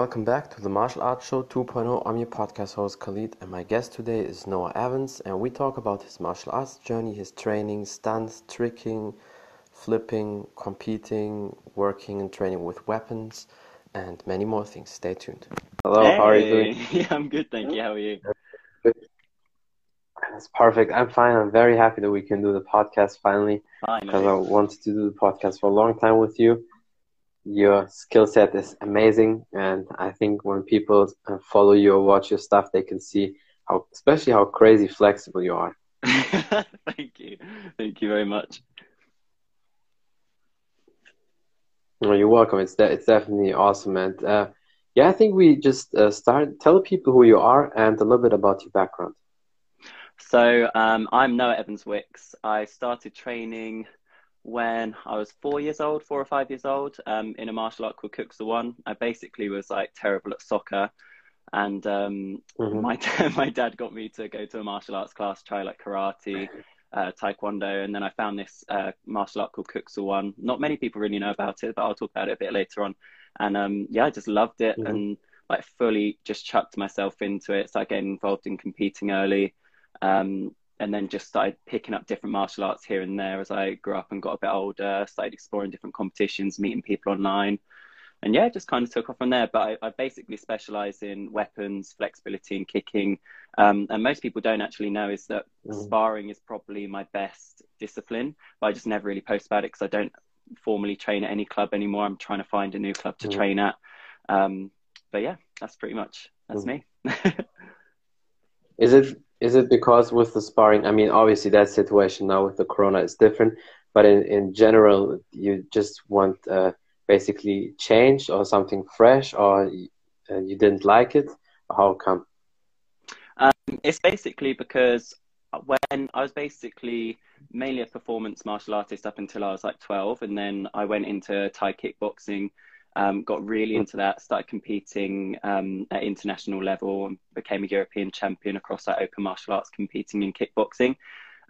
Welcome back to the Martial Arts Show 2.0. I'm your podcast host Khalid, and my guest today is Noah Evans, and we talk about his martial arts journey, his training, stunts, tricking, flipping, competing, working and training with weapons, and many more things. Stay tuned. Hello, hey. how are you doing? Yeah, I'm good, thank you. How are you? That's perfect. I'm fine. I'm very happy that we can do the podcast finally. Because I wanted to do the podcast for a long time with you. Your skill set is amazing, and I think when people uh, follow you or watch your stuff, they can see how, especially how crazy flexible you are. Thank you. Thank you very much. Well, you're welcome. It's de- it's definitely awesome, and uh, yeah, I think we just uh, start. Tell people who you are and a little bit about your background. So um, I'm Noah Evans Wicks. I started training when I was four years old, four or five years old, um, in a martial art called Kuk Sool Won. I basically was like terrible at soccer, and um, mm-hmm. my my dad got me to go to a martial arts class, try like karate, uh, taekwondo, and then I found this uh, martial art called Kuk Sool Won. Not many people really know about it, but I'll talk about it a bit later on. And um, yeah, I just loved it mm-hmm. and like fully just chucked myself into it. Started getting involved in competing early. Um, and then just started picking up different martial arts here and there as I grew up and got a bit older. Started exploring different competitions, meeting people online, and yeah, just kind of took off from there. But I, I basically specialize in weapons, flexibility, and kicking. Um, and most people don't actually know is that mm. sparring is probably my best discipline, but I just never really post about it because I don't formally train at any club anymore. I'm trying to find a new club to mm. train at. Um, but yeah, that's pretty much that's mm. me. is it is it because with the sparring? I mean, obviously that situation now with the corona is different, but in in general, you just want uh, basically change or something fresh, or uh, you didn't like it. How come? Um, it's basically because when I was basically mainly a performance martial artist up until I was like 12, and then I went into Thai kickboxing um, got really into that, started competing um, at international level, and became a European champion across that open martial arts, competing in kickboxing.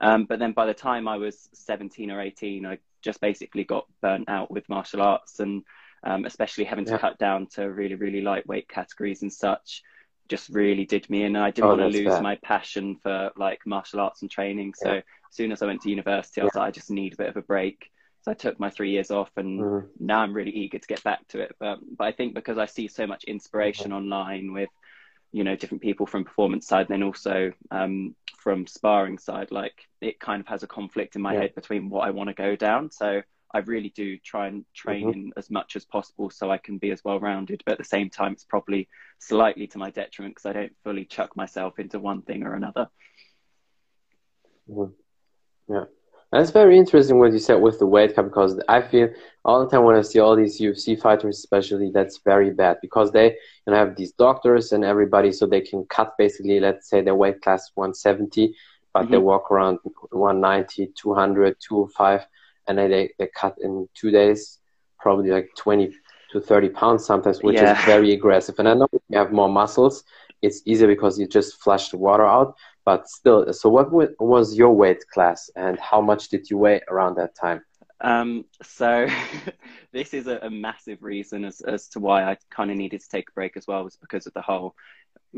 Um, but then by the time I was 17 or 18, I just basically got burnt out with martial arts, and um, especially having to yeah. cut down to really, really lightweight categories and such. Just really did me, and I didn't oh, want to lose fair. my passion for like martial arts and training. So yeah. as soon as I went to university, I was yeah. like, I just need a bit of a break. So I took my three years off, and mm. now I'm really eager to get back to it. But but I think because I see so much inspiration mm-hmm. online with you know different people from performance side, and then also um, from sparring side, like it kind of has a conflict in my yeah. head between what I want to go down. So I really do try and train mm-hmm. in as much as possible so I can be as well rounded. But at the same time, it's probably slightly to my detriment because I don't fully chuck myself into one thing or another. Mm-hmm. Yeah. That's very interesting what you said with the weight cut because I feel all the time when I see all these UFC fighters, especially, that's very bad because they you know, have these doctors and everybody, so they can cut basically, let's say, their weight class 170, but mm-hmm. they walk around 190, 200, 205, and then they, they cut in two days, probably like 20 to 30 pounds sometimes, which yeah. is very aggressive. And I know you have more muscles, it's easier because you just flush the water out but still so what was your weight class and how much did you weigh around that time um, so this is a, a, massive reason as, as to why I kind of needed to take a break as well was because of the whole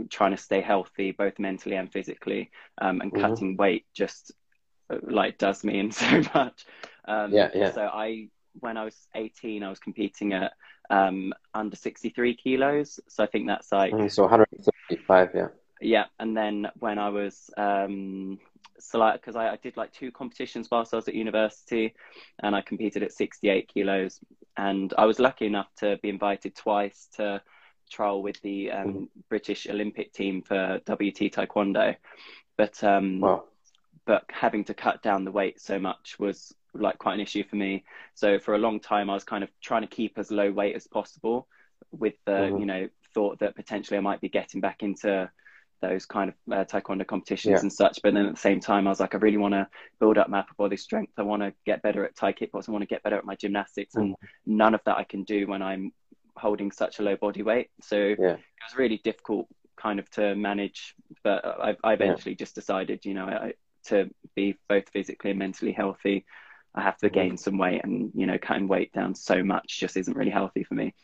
trying to stay healthy both mentally and physically um, and mm-hmm. cutting weight just uh, like does mean so much um, yeah, yeah. so I when I was 18 I was competing at um, under 63 kilos so I think that's like mm, so 135 yeah yeah, and then when I was um, so like because I, I, did like two competitions whilst I was at university, and I competed at 68 kilos, and I was lucky enough to be invited twice to trial with the um, mm. British Olympic team for WT Taekwondo, but um, wow. but having to cut down the weight so much was like quite an issue for me. So for a long time, I was kind of trying to keep as low weight as possible, with the mm-hmm. you know thought that potentially I might be getting back into those kind of uh, taekwondo competitions yeah. and such. But then at the same time, I was like, I really want to build up my upper body strength. I want to get better at Thai kickboxing. I want to get better at my gymnastics, mm. and none of that I can do when I'm holding such a low body weight. So yeah. it was really difficult, kind of, to manage. But I, I eventually yeah. just decided, you know, I, to be both physically and mentally healthy, I have to mm. gain some weight, and you know, cutting weight down so much just isn't really healthy for me.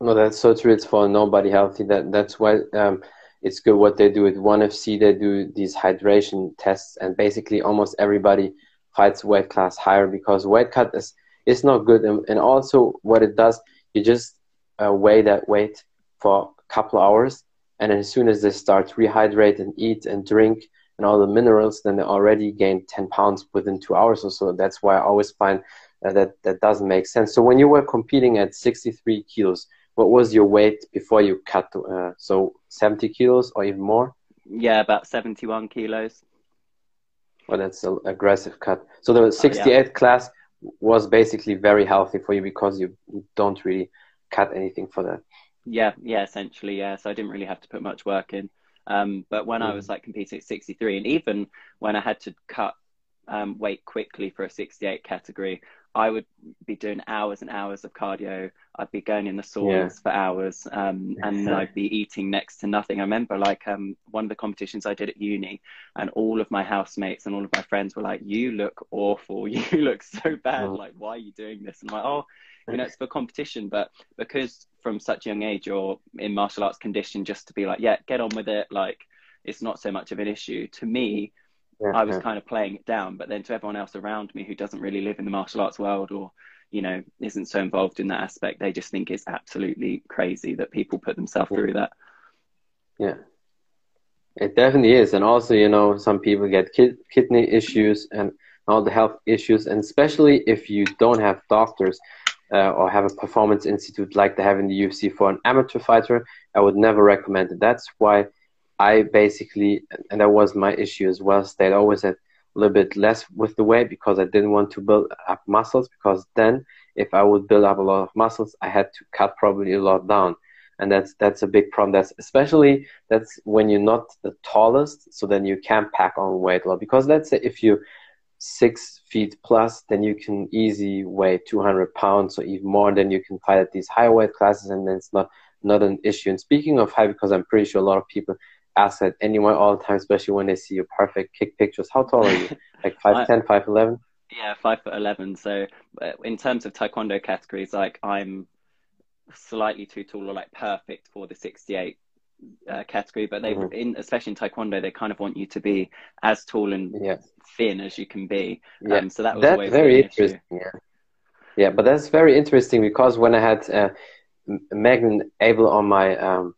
No, that's so true. It's for nobody healthy. That that's why um, it's good what they do with ONE FC. They do these hydration tests, and basically almost everybody fights weight class higher because weight cut is not good. And, and also, what it does, you just uh, weigh that weight for a couple hours, and as soon as they start rehydrate and eat and drink and all the minerals, then they already gain 10 pounds within two hours or so. That's why I always find uh, that that doesn't make sense. So when you were competing at 63 kilos, what was your weight before you cut? Uh, so 70 kilos or even more? Yeah, about 71 kilos. Well, that's an aggressive cut. So the 68 oh, yeah. class was basically very healthy for you because you don't really cut anything for that. Yeah, yeah, essentially, yeah. So I didn't really have to put much work in. Um, but when mm. I was like competing at 63, and even when I had to cut um, weight quickly for a 68 category, I would be doing hours and hours of cardio. I'd be going in the saunas yeah. for hours, um, and I'd be eating next to nothing. I remember like um, one of the competitions I did at uni, and all of my housemates and all of my friends were like, "You look awful. You look so bad. Oh. Like, why are you doing this?" And I'm like, "Oh, you know, it's for competition." But because from such a young age you're in martial arts condition, just to be like, "Yeah, get on with it." Like, it's not so much of an issue to me yeah, I was kind of playing it down. But then to everyone else around me who doesn't really live in the martial arts world or, you know, isn't so involved in that aspect, they just think it's absolutely crazy that people put themselves yeah. through that. Yeah. It definitely is. And also, you know, some people get kid- kidney issues and all the health issues. And especially if you don't have doctors uh, or have a performance institute like they have in the UFC for an amateur fighter, I would never recommend it. That's why I basically, and that was my issue as well, stayed always at a little bit less with the weight because I didn't want to build up muscles because then if I would build up a lot of muscles, I had to cut probably a lot down. And that's that's a big problem. That's especially that's when you're not the tallest, so then you can't pack on weight a lot. Because let's say if you six feet plus, then you can easy weigh 200 pounds or even more. Then you can fight at these high weight classes, and then it's not not an issue. And speaking of high, because I'm pretty sure a lot of people that anyone all the time, especially when they see your perfect kick pictures. How tall are you? Like 5'10", 5'11"? Yeah, five foot eleven. So uh, in terms of taekwondo categories, like I'm slightly too tall or like perfect for the 68 uh, category. But they, mm-hmm. in especially in taekwondo, they kind of want you to be as tall and yeah. thin as you can be. Yeah. Um, so that was that's very interesting. Yeah. yeah, but that's very interesting because when I had uh, Megan Abel on my um,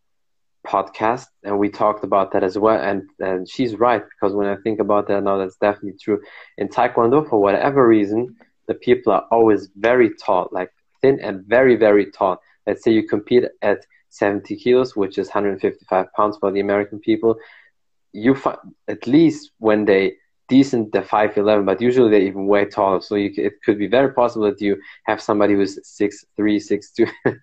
podcast and we talked about that as well and, and she's right because when i think about that now that's definitely true. In taekwondo for whatever reason the people are always very tall like thin and very very tall. Let's say you compete at 70 kilos which is 155 pounds for the american people you find at least when they decent the 5'11 but usually they're even way taller. So you, it could be very possible that you have somebody who's 6'3 6'2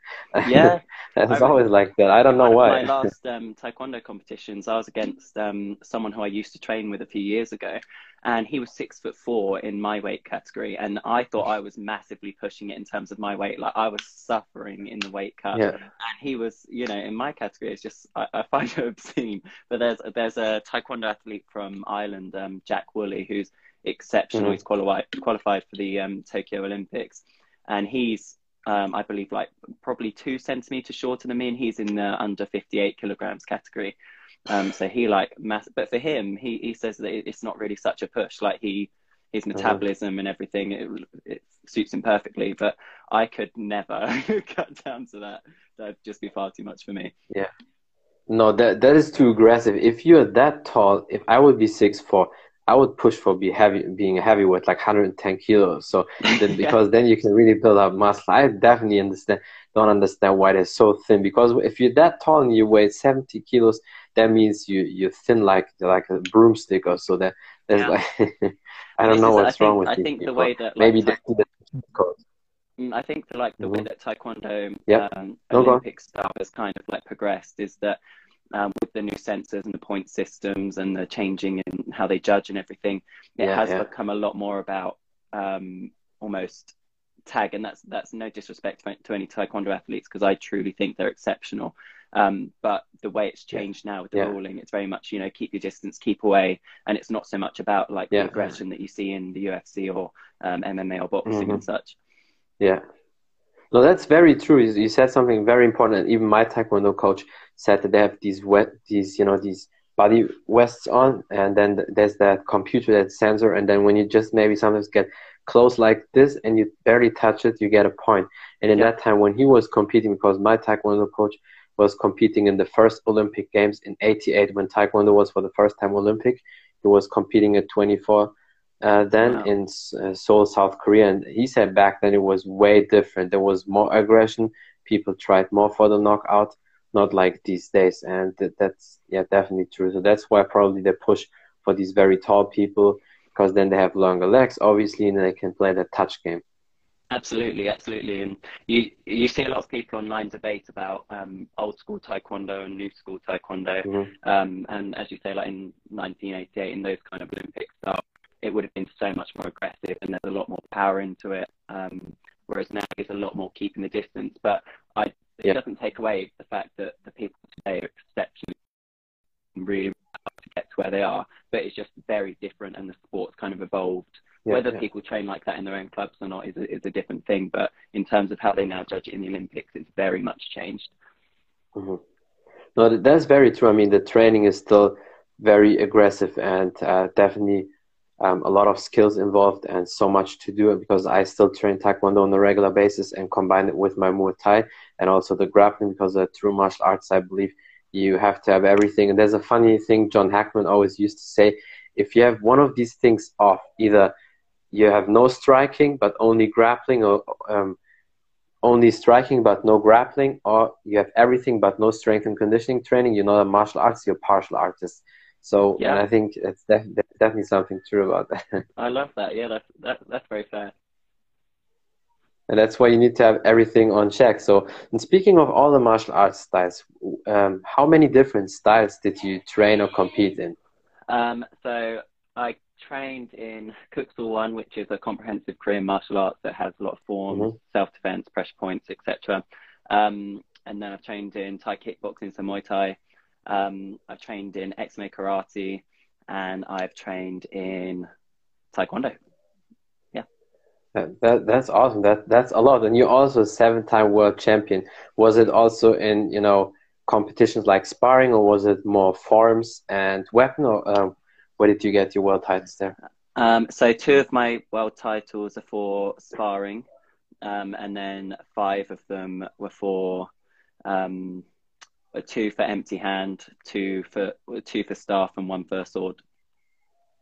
yeah. It's always like that. I don't know why my last um, taekwondo competitions i was against um, someone who i used to train with a few years ago and he was six foot four in my weight category and i thought i was massively pushing it in terms of my weight like i was suffering in the weight cut yeah. and he was you know in my category it's just i, I find it obscene but there's there's a taekwondo athlete from ireland um, jack woolley who's exceptional mm-hmm. he's qualified qualified for the um, tokyo olympics and he's um, I believe like probably two centimeters shorter than me, and he's in the under 58 kilograms category. Um, so he like mass, but for him, he, he says that it's not really such a push. Like he, his mm-hmm. metabolism and everything, it, it suits him perfectly. But I could never cut down to that. That'd just be far too much for me. Yeah. No, that that is too aggressive. If you're that tall, if I would be six four, I would push for be heavy, being a heavyweight, like 110 kilos. So then, because yeah. then you can really build up muscle. I definitely understand, don't understand why they're so thin. Because if you're that tall and you weigh 70 kilos, that means you you're thin like like a broomstick or so. That there's yeah. like I don't know what's wrong with I think the way that like, maybe that's the mm, I think the, like the mm-hmm. way that Taekwondo yep. um, Olympic stuff has kind of like progressed is that um, with the new sensors and the point systems and the changing in how they judge and everything, it yeah, has yeah. become a lot more about um, almost tag, and that's that's no disrespect to any taekwondo athletes because I truly think they're exceptional. Um, but the way it's changed yeah. now with the yeah. ruling, it's very much you know keep your distance, keep away, and it's not so much about like yeah. the aggression that you see in the UFC or um, MMA or boxing mm-hmm. and such. Yeah, No, that's very true. You said something very important. Even my Taekwondo coach said that they have these wet, these you know, these body vests on, and then there's that computer, that sensor, and then when you just maybe sometimes get close like this and you barely touch it, you get a point. And in yeah. that time, when he was competing, because my Taekwondo coach was competing in the first Olympic Games in '88 when Taekwondo was for the first time Olympic, he was competing at 24 uh, then wow. in uh, Seoul, South Korea. And he said back then it was way different. There was more aggression. People tried more for the knockout, not like these days. And th- that's yeah, definitely true. So that's why probably they push for these very tall people because then they have longer legs, obviously, and they can play the touch game. Absolutely, absolutely, and you you see a lot of people online debate about um, old school taekwondo and new school taekwondo, mm-hmm. um, and as you say, like in 1988, in those kind of Olympics, it would have been so much more aggressive and there's a lot more power into it. Um, whereas now it's a lot more keeping the distance. But I, it yeah. doesn't take away the fact that the people today are exceptionally really to get to where they are. But it's just very different, and the sport's kind of evolved. Yeah, Whether yeah. people train like that in their own clubs or not is a, is a different thing. But in terms of how they now judge it in the Olympics, it's very much changed. Mm-hmm. No, that's very true. I mean, the training is still very aggressive and uh, definitely um, a lot of skills involved and so much to do because I still train Taekwondo on a regular basis and combine it with my Muay Thai and also the grappling because the true martial arts, I believe you have to have everything. And there's a funny thing John Hackman always used to say if you have one of these things off, either you have no striking but only grappling or um, only striking but no grappling, or you have everything but no strength and conditioning training, you're not a martial arts, you're a partial artist. So yeah. I think it's def- definitely something true about that. I love that. Yeah, that's that, that's very fair. And that's why you need to have everything on check. So, and speaking of all the martial arts styles, um, how many different styles did you train or compete in? Um, so I trained in Kuk-Sool Won, which is a comprehensive Korean martial arts that has a lot of forms, mm-hmm. self-defense, pressure points, etc. Um, and then I've trained in Thai kickboxing, so Muay Thai, um, I've trained in MMA karate and I've trained in taekwondo. That, that, that's awesome. That that's a lot. And you're also a seven-time world champion. Was it also in you know competitions like sparring, or was it more forms and weapon, or uh, where did you get your world titles there? Um, so two of my world titles are for sparring, um, and then five of them were for um, two for empty hand, two for two for staff, and one for sword.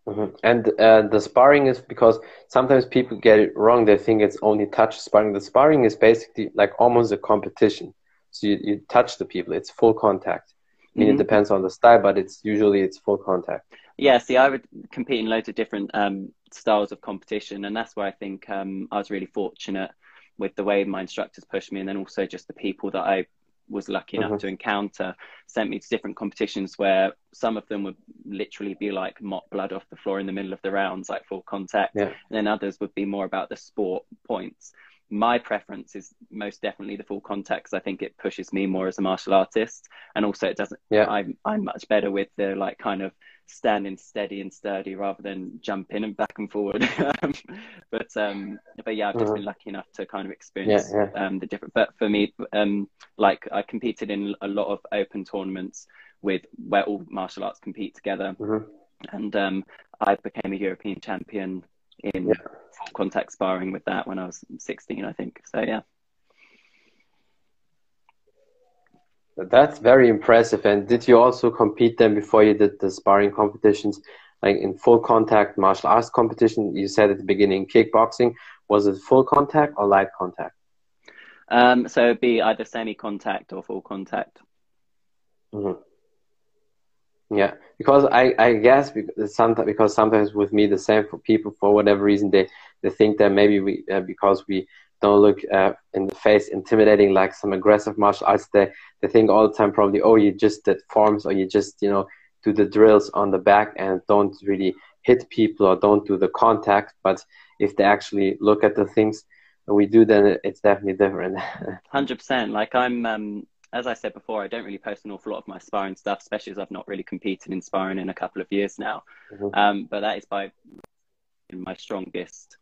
Mm-hmm. And uh, the sparring is because sometimes people get it wrong. They think it's only touch sparring. The sparring is basically like almost a competition. So you, you touch the people. It's full contact. I mean, mm-hmm. it depends on the style, but it's usually it's full contact. Yeah. See, I would compete in loads of different um, styles of competition, and that's where I think um, I was really fortunate with the way my instructors pushed me, and then also just the people that I was lucky enough mm-hmm. to encounter sent me to different competitions where some of them would literally be like mop blood off the floor in the middle of the rounds, like full contact. Yeah. And then others would be more about the sport points. My preference is most definitely the full contact because I think it pushes me more as a martial artist, and also it doesn't. Yeah. I'm I'm much better with the like kind of standing steady and sturdy rather than jumping and back and forward. Um, but um, but yeah, I've just mm-hmm. been lucky enough to kind of experience yeah, yeah. Um, the different. But for me, um, like I competed in a lot of open tournaments with where all martial arts compete together, mm-hmm. and um, I became a European champion in yeah. contact sparring with that when I was 16, I think. So yeah. That's very impressive. And did you also compete then before you did the sparring competitions, like in full contact martial arts competition? You said at the beginning kickboxing. Was it full contact or light contact? Um, so it'd be either semi contact or full contact. Mm-hmm. Yeah, because I, I guess because sometimes because sometimes with me the same for people for whatever reason they, they think that maybe we uh, because we don't look uh, in the face intimidating like some aggressive martial arts. They they think all the time probably oh you just did forms or you just you know do the drills on the back and don't really hit people or don't do the contact. But if they actually look at the things we do, then it's definitely different. Hundred percent. Like I'm. Um, as I said before, I don't really post an awful lot of my sparring stuff, especially as I've not really competed in sparring in a couple of years now. Mm-hmm. Um, but that is by my strongest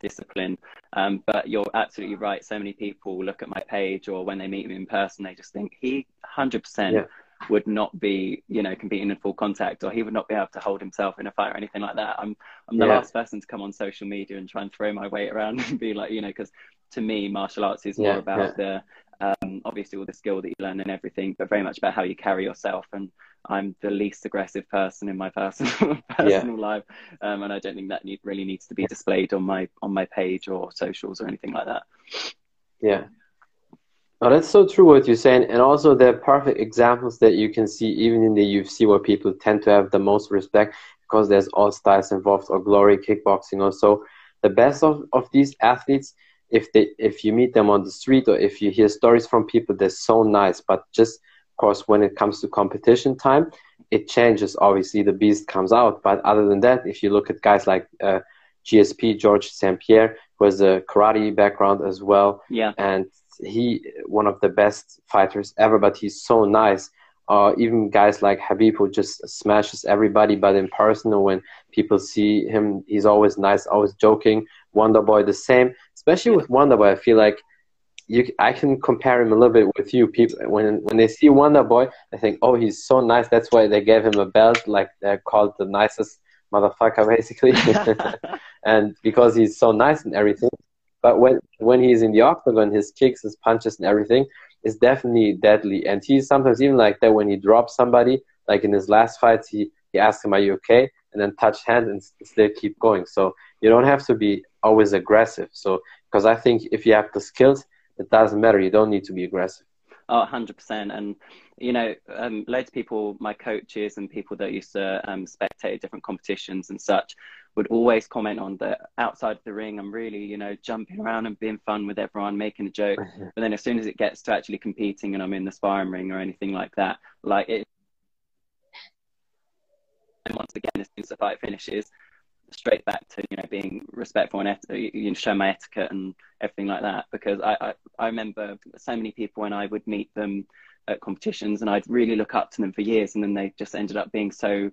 discipline. Um, but you're absolutely right. So many people look at my page or when they meet me in person, they just think he 100% yeah. would not be, you know, competing in full contact or he would not be able to hold himself in a fight or anything like that. I'm, I'm the yeah. last person to come on social media and try and throw my weight around and be like, you know, because to me, martial arts is more yeah, about the um, obviously all the skill that you learn and everything, but very much about how you carry yourself. And I'm the least aggressive person in my personal personal yeah. life, um, and I don't think that need, really needs to be displayed on my on my page or socials or anything like that. Yeah. Oh, that's so true what you're saying, and also are perfect examples that you can see even in the UFC where people tend to have the most respect because there's all styles involved or glory kickboxing or so. The best of, of these athletes if they if you meet them on the street or if you hear stories from people they're so nice but just course when it comes to competition time it changes. Obviously the beast comes out. But other than that if you look at guys like uh, gsp george st pierre who has a karate background as well. Yeah. And he one of the best fighters ever but he's so nice. Uh, even guys like Khabib, who just smashes everybody, but in person, when people see him, he's always nice, always joking. Wonder Boy the same. Especially with Wonder Boy, I feel like you I can compare him a little bit with you. People when when they see Wonder Boy, they think, oh, he's so nice. That's why they gave him a belt, like they're called the nicest motherfucker, basically, and because he's so nice and everything. But when when he's in the octagon, his kicks, his punches, and everything is definitely deadly. And he's sometimes even like that when he drops somebody, like in his last fights, he he asks him, "Are you okay?" and then touch hands and still keep going. So you don't have to be always aggressive. So because I think if you have the skills, it doesn't matter. You don't need to be aggressive. Oh, 100%. And, you know, um, loads of people, my coaches and people that used to um, spectate different competitions and such, would always comment on the outside of the ring. I'm really, you know, jumping around and being fun with everyone, making a joke. but then as soon as it gets to actually competing and I'm in the sparring ring or anything like that, like it. And once again, as soon as the fight finishes, straight back to you know being respectful and et- you know, show my etiquette and everything like that because I, I, I remember so many people when I would meet them at competitions and I'd really look up to them for years and then they just ended up being so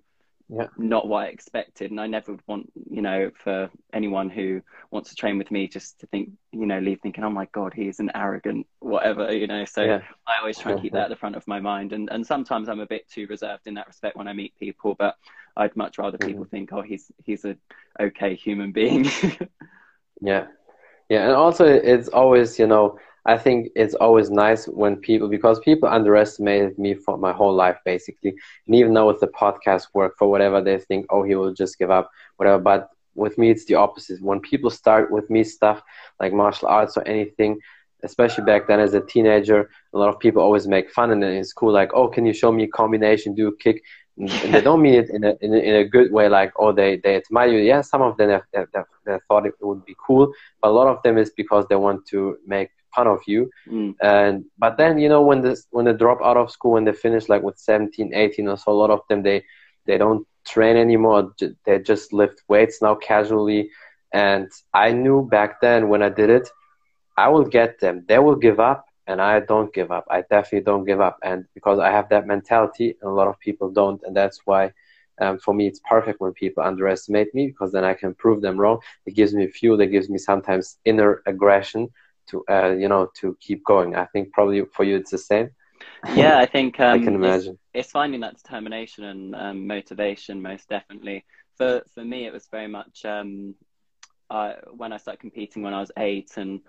yeah. not what I expected. And I never would want, you know, for anyone who wants to train with me just to think, you know, leave thinking, oh my God, he's an arrogant whatever, you know. So yeah. I always try and keep that at the front of my mind. And and sometimes I'm a bit too reserved in that respect when I meet people, but I'd much rather people mm-hmm. think, oh, he's he's a okay human being. yeah. Yeah. And also it's always, you know, I think it's always nice when people, because people underestimated me for my whole life, basically. And even now with the podcast work, for whatever they think, oh, he will just give up, whatever. But with me, it's the opposite. When people start with me stuff like martial arts or anything, especially back then as a teenager, a lot of people always make fun and in school, like, oh, can you show me a combination, do a kick? And they don't mean it in a, in a, in a good way, like, oh, they, they admire you. Yeah, some of them have, have, have, have thought it would be cool, but a lot of them is because they want to make fun of you. Mm. and but then you know when this when they drop out of school when they finish like with 17 18 or so a lot of them they they don't train anymore. They just lift weights now casually. And i knew back then when i did it i will get them. They will give up and i don't give up. I definitely don't give up. And because i have that mentality and a lot of people don't. And that's why um, for me it's perfect when people underestimate me because then i can prove them wrong. It gives me fuel. It gives me sometimes inner aggression to uh, you know to keep going. I think probably for you it's the same. Yeah, I think um, I can imagine. It's, it's, finding that determination and um, motivation, most definitely. For for me, it was very much um, I, when I started competing when I was eight, and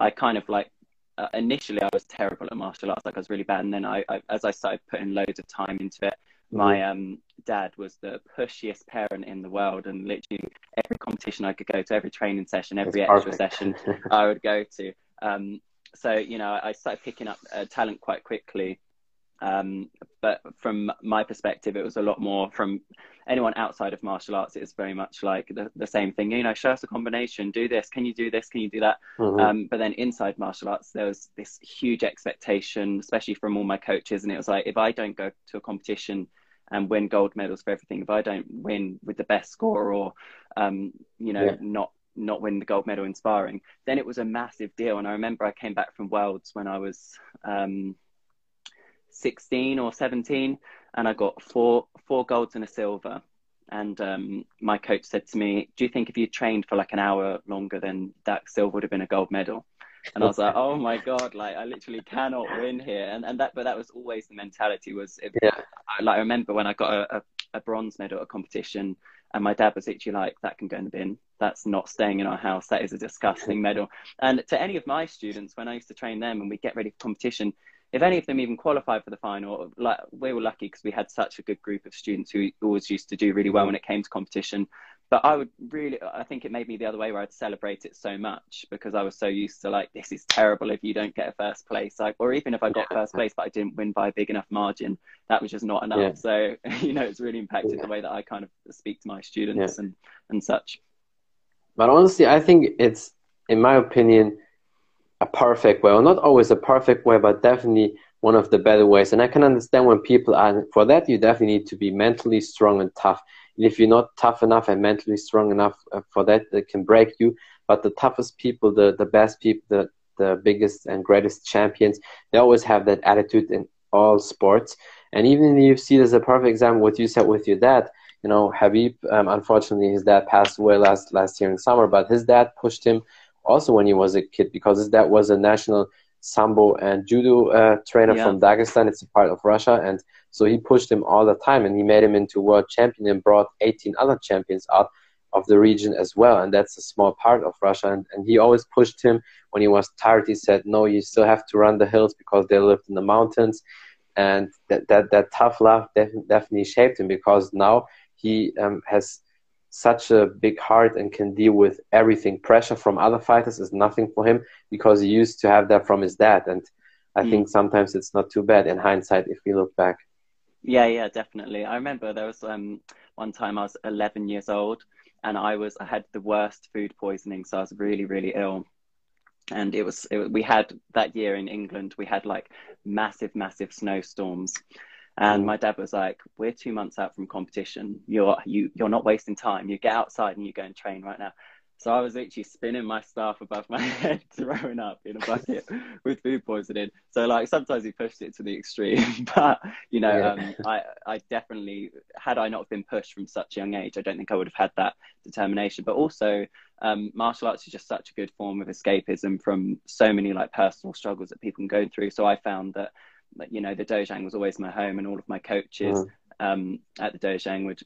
I kind of like uh, initially I was terrible at martial arts, like I was really bad, and then I, I as I started putting loads of time into it, my mm-hmm. um, dad was the pushiest parent in the world, and literally every competition I could go to, every training session, every extra session I would go to. Um, so you know, I started picking up uh, talent quite quickly. Um, but from my perspective, it was a lot more from anyone outside of martial arts. It's very much like the, the same thing. You know, show us a combination. Do this. Can you do this? Can you do that? Mm-hmm. Um, but then inside martial arts, there was this huge expectation, especially from all my coaches, and it was like, if I don't go to a competition and win gold medals for everything. If I don't win with the best score or, um, you know, yeah. not not win the gold medal in sparring, then it was a massive deal. And I remember I came back from Worlds when I was um, 16 or 17, and I got four four golds and a silver. and um, my coach said to me, "Do you think if you trained for like an hour longer, then that silver would have been a gold medal?" And I was like, "Oh my god! Like I literally cannot win here." And and that, but that was always the mentality. Was if, yeah. I, like I remember when I got a, a, a bronze medal at a competition, and my dad was literally like, "That can go in the bin. That's not staying in our house. That is a disgusting medal." And to any of my students, when I used to train them and we get ready for competition, if any of them even qualified for the final, like we were lucky because we had such a good group of students who always used to do really well mm-hmm. when it came to competition. But I would really, I think it made me the other way where I'd celebrate it so much because I was so used to like, this is terrible if you don't get a first place, like, or even if I got yeah. first place but I didn't win by a big enough margin, that was just not enough. Yeah. So you know, it's really impacted yeah. the way that I kind of speak to my students and and such. But honestly, I think it's, in my opinion, a perfect way, or not always a perfect way, but definitely one of the better ways. And I can understand when people are for that. You definitely need to be mentally strong and tough. And if you're not tough enough and mentally strong enough uh, for that, it can break you. But the toughest people, the the best people, the the biggest and greatest champions, they always have that attitude in all sports. And even in the UFC, there's a perfect example. What you said with your dad. You know, Khabib, Um, unfortunately, his dad passed away last last year in summer, but his dad pushed him also when he was a kid because his dad was a national sambo and judo uh, trainer yeah. from Dagestan. It's a part of Russia, and so he pushed him all the time, and he made him into world champion and brought 18 other champions out of the region as well. And that's a small part of Russia. And, and he always pushed him when he was tired. He said, "No, you still have to run the hills because they lived in the mountains." And that that, that tough love def- definitely shaped him because now he um, has such a big heart and can deal with everything. Pressure from other fighters is nothing for him because he used to have that from his dad. And I mm. think sometimes it's not too bad in hindsight if we look back. Yeah, yeah, definitely. I remember there was um, one time I was 11 years old and I was I had the worst food poisoning, so I was really really ill. And it was it, we had that year in England we had like massive massive snowstorms and my dad was like, "We're two months out from competition. You're you you're not wasting time. You get outside and you go and train right now." So I was actually spinning my staff above my head, throwing up in a bucket with food poisoning. So like sometimes he pushed it to the extreme, but you know, yeah. um, I I definitely had I not been pushed from such a young age, I don't think I would have had that determination. But also, um, martial arts is just such a good form of escapism from so many like personal struggles that people can go through. So I found that you know, the Dojang was always my home, and all of my coaches mm. Um, at the Dojang would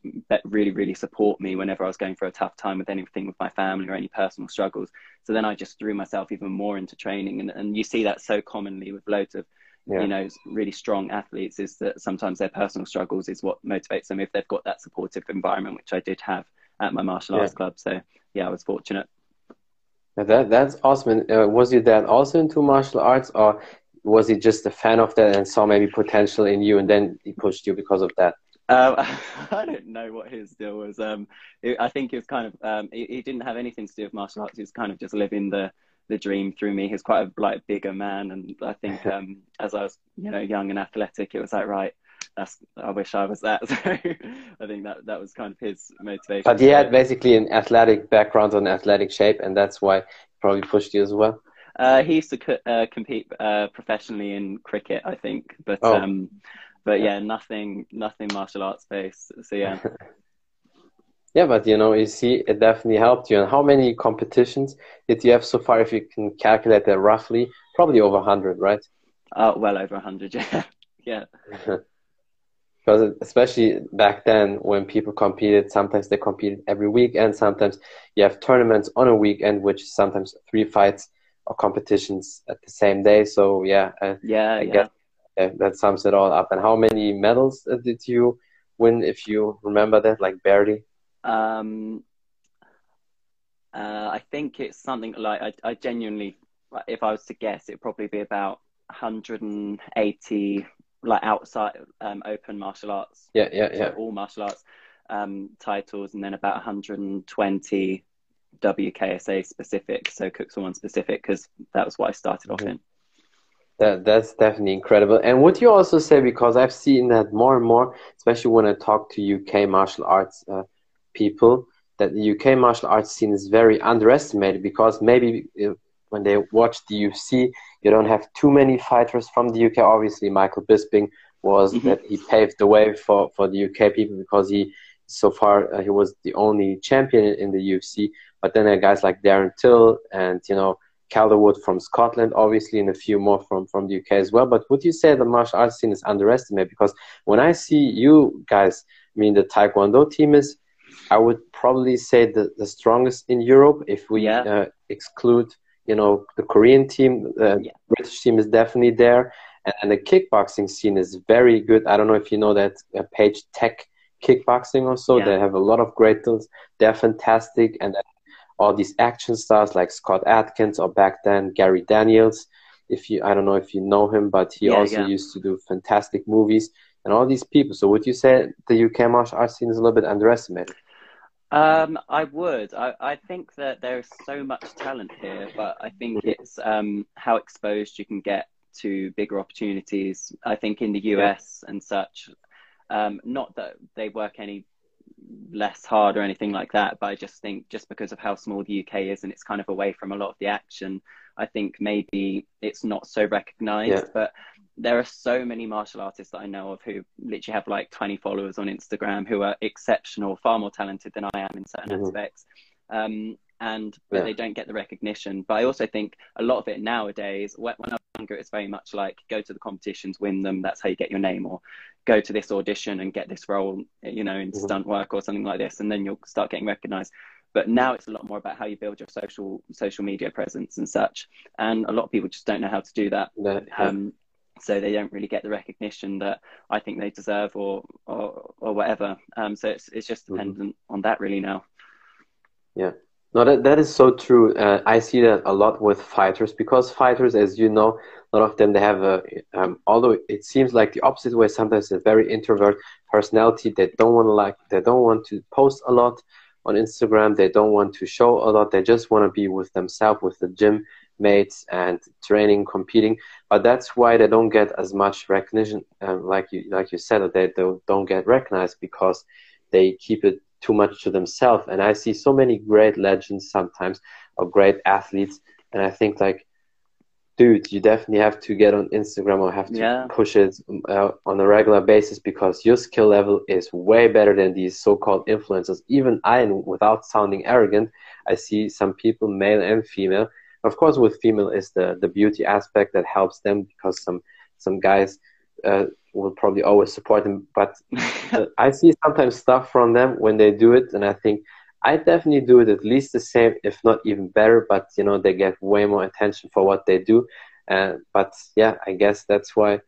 really, really support me whenever I was going through a tough time with anything with my family or any personal struggles. So then I just threw myself even more into training, and, and you see that so commonly with loads of yeah. you know really strong athletes is that sometimes their personal struggles is what motivates them if they've got that supportive environment, which I did have at my martial arts club. So yeah, I was fortunate. That that's awesome. Uh, was your dad also into martial arts, or was he just a fan of that and saw maybe potential in you, and then he pushed you because of that? Um, I don't know what his deal was. Um, it, I think it was kind of um, he, he, didn't have anything to do with martial arts. He was kind of just living the the dream through me. He's quite a like bigger man, and I think um, as I was you know young and athletic, it was like right. That's, I wish I was that. So I think that that was kind of his motivation. But he had basically an athletic background and athletic shape, and that's why probably pushed you as well. Uh, he used to co- uh, compete uh, professionally in cricket, I think, but oh. But yeah, nothing, nothing martial arts based. So yeah. yeah, but you know, you see, it definitely helped you. And how many competitions did you have so far? If you can calculate that roughly, probably over hundred, right? Uh, well over hundred. Yeah, yeah. because especially back then when people competed sometimes they competed every week and sometimes you have tournaments on a weekend which sometimes three fights or competitions at the same day. So yeah, uh, yeah, I yeah. Guess, yeah, that sums it all up. And how many medals uh, did you win, if you remember that, like barely? Um, uh, I think it's something like I, I genuinely, if I was to guess, it'd probably be about 180 like outside um, open martial arts. Yeah, yeah, yeah. all martial arts um, titles, and then about 120 WKSA specific, so Kuk Sool Won specific, because that was what I started mm-hmm. off in. That that's definitely incredible. And would you also say because I've seen that more and more, especially when I talk to UK martial arts uh, people, that the UK martial arts scene is very underestimated because maybe uh, when they watch the UFC, you don't have too many fighters from the UK. Obviously, Michael Bisping was mm-hmm. that he paved the way for for the UK people because he so far uh, he was the only champion in the UFC. But then there are guys like Darren Till and you know Calderwood from Scotland, obviously, and a few more from from the UK as well. But would you say the martial arts scene is underestimated? Because when I see you guys, I mean the Taekwondo team is, I would probably say the the strongest in Europe if we Yeah. uh, exclude you know the Korean team. The Yeah. British team is definitely there, and, and the kickboxing scene is very good. I don't know if you know that uh, page Tech Kickboxing also. Yeah. They have a lot of great tools. They're fantastic, and all these action stars like Scott Adkins or back then Gary Daniels. If you, I don't know if you know him, but he Yeah, also yeah. used to do fantastic movies and all these people. So would you say the UK martial arts scene is a little bit underestimated? Um, I would. I, I think that there is so much talent here, but I think it's um, how exposed you can get to bigger opportunities. I think in the US and such, um, not that they work any less hard or anything like that, but I just think just because of how small the UK is and it's kind of away from a lot of the action, I think maybe it's not so recognized. Yeah. But there are so many martial artists that I know of who literally have like 20 followers on Instagram who are exceptional, far more talented than I am in certain Mhm. aspects. Um, and but Yeah. they don't get the recognition. But I also think a lot of it nowadays, when when I was younger, it's very much like go to the competitions, win them. That's how you get your name, or go to this audition and get this role, you know, in Mhm. stunt work or something like this, and then you'll start getting recognized. But now it's a lot more about how you build your social social media presence and such. And a lot of people just don't know how to do that. That, Um, so they don't really get the recognition that I think they deserve, or or, or whatever. Um, so it's it's just Mhm. dependent on that really now. Yeah, no, that, that is so true. Uh, I see that a lot with fighters because fighters, as you know, lot of them they have a. Um, although it seems like the opposite way, sometimes a very introvert personality. They don't want to like. They don't want to post a lot on Instagram. They don't want to show a lot. They just want to be with themselves, with the gym mates, and training, competing. But that's why they don't get as much recognition. Um, like you, like you said, they don't, don't get recognized because they keep it too much to themselves. And I see so many great legends sometimes or great athletes, and I think like, dude, you definitely have to get on Instagram or have to Yeah. push it uh, on a regular basis because your skill level is way better than these so-called influencers. Even I, without sounding arrogant, I see some people, male and female. Of course, with female is the the beauty aspect that helps them because some some guys uh, will probably always support them, but I see sometimes stuff from them when they do it, and I think I definitely do it at least the same, if not even better. But you know, they get way more attention for what they do. Uh, but yeah, I guess that's why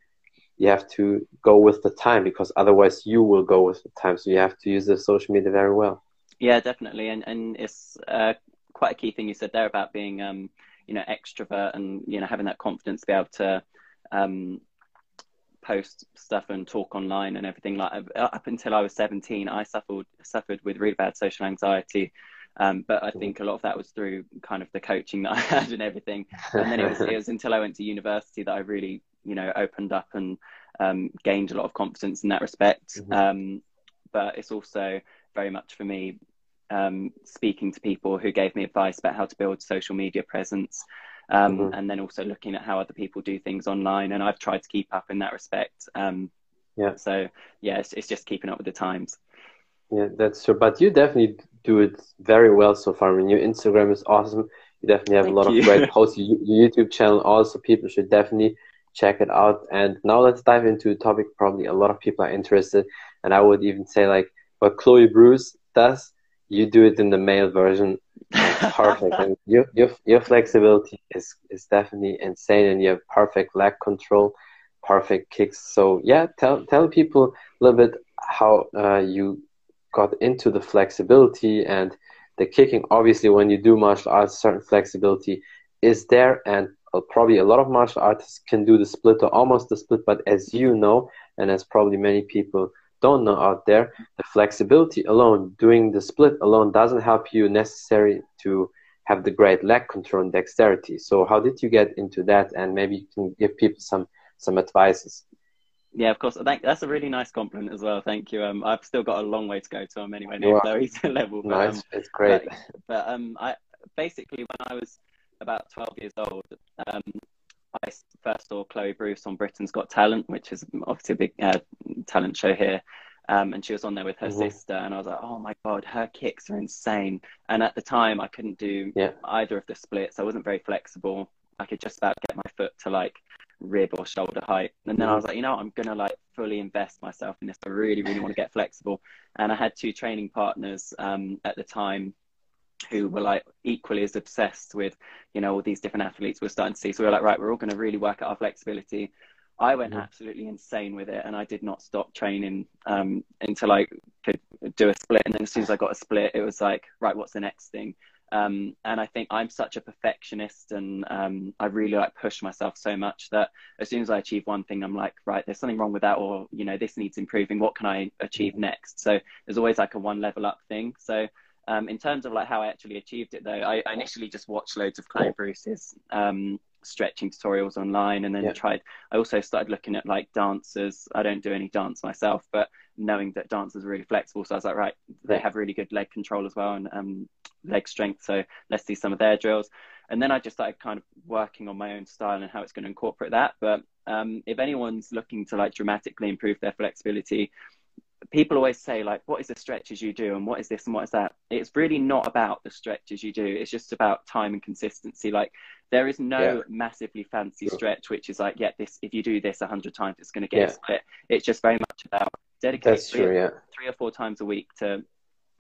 you have to go with the time because otherwise you will go with the time. So you have to use the social media very well. Yeah, definitely, and and it's uh, quite a key thing you said there about being, um, you know, extrovert and you know having that confidence to be able to um, post stuff and talk online and everything. Like up until I was seventeen, I suffered suffered with really bad social anxiety, um, but I think a lot of that was through kind of the coaching that I had and everything. And then it was it was until I went to university that I really, you know, opened up and um, gained a lot of confidence in that respect. Mhm. Um, but it's also very much for me um, speaking to people who gave me advice about how to build social media presence, um, Mhm. and then also looking at how other people do things online. And I've tried to keep up in that respect. Um, Yeah. So yeah, it's, it's just keeping up with the times. Yeah, that's true. But you definitely do it very well so far. I mean, your Instagram is awesome. You definitely have Thank a lot you. of great posts. Your your YouTube channel also, people should definitely check it out. And now let's dive into a topic probably a lot of people are interested. And I would even say like what Chloe Bruce does, you do it in the male version perfect. and your, your, your flexibility is, is definitely insane and you have perfect leg control, perfect kicks. So yeah, tell, tell people a little bit how uh, you got into the flexibility and the kicking. Obviously, when you do martial arts, certain flexibility is there, and uh, probably a lot of martial artists can do the split or almost the split. But as you know, and as probably many people don't know out there, the flexibility alone, doing the split alone, doesn't help you necessary to have the great leg control and dexterity. So, how did you get into that? And maybe you can give people some some advices. Yeah, of course. I think that's a really nice compliment as well. Thank you. Um, I've still got a long way to go to I'm anywhere near. Chloe's level. But, Nice, um, it's great. But, but um, I basically when I was about 12 years old, um, I first saw Chloe Bruce on Britain's Got Talent, which is obviously a big uh, talent show here. Um, and she was on there with her mm-hmm. sister, and I was like, "Oh my god, her kicks are insane!" And at the time, I couldn't do yeah. either of the splits. I wasn't very flexible. I could just about get my foot to like rib or shoulder height. And then I was like, you know, I'm gonna like fully invest myself in this. I really, really want to get flexible. And I had two training partners um, at the time who were like equally as obsessed with, you know, all these different athletes we're starting to see. So we were like, right, we're all going to really work at our flexibility. I went mm-hmm. absolutely insane with it, and I did not stop training um, until I could do a split. And then as soon as I got a split, it was like, right, what's the next thing? Um, and I think I'm such a perfectionist and um, I really like push myself so much that as soon as I achieve one thing, I'm like, right, there's something wrong with that, or, you know, this needs improving. What can I achieve next? So there's always like a one level up thing. So um, in terms of like how I actually achieved it, though, I, I initially just watched loads of Chloe Bruce's um, stretching tutorials online and then yeah. tried i also started looking at like dancers. I don't do any dance myself but knowing that dancers are really flexible so i was like right they have really good leg control as well and um, leg strength so let's see some of their drills. And then i just started kind of working on my own style and how it's going to incorporate that but um, if anyone's looking to like dramatically improve their flexibility people always say like what is the stretches you do and what is this and what is that it's really not about the stretches you do it's just about time and consistency like there is no yeah. massively fancy stretch which is like yeah this if you do this 100 times it's going to get yeah. split it's just very much about dedicating three, true, yeah. three or four times a week to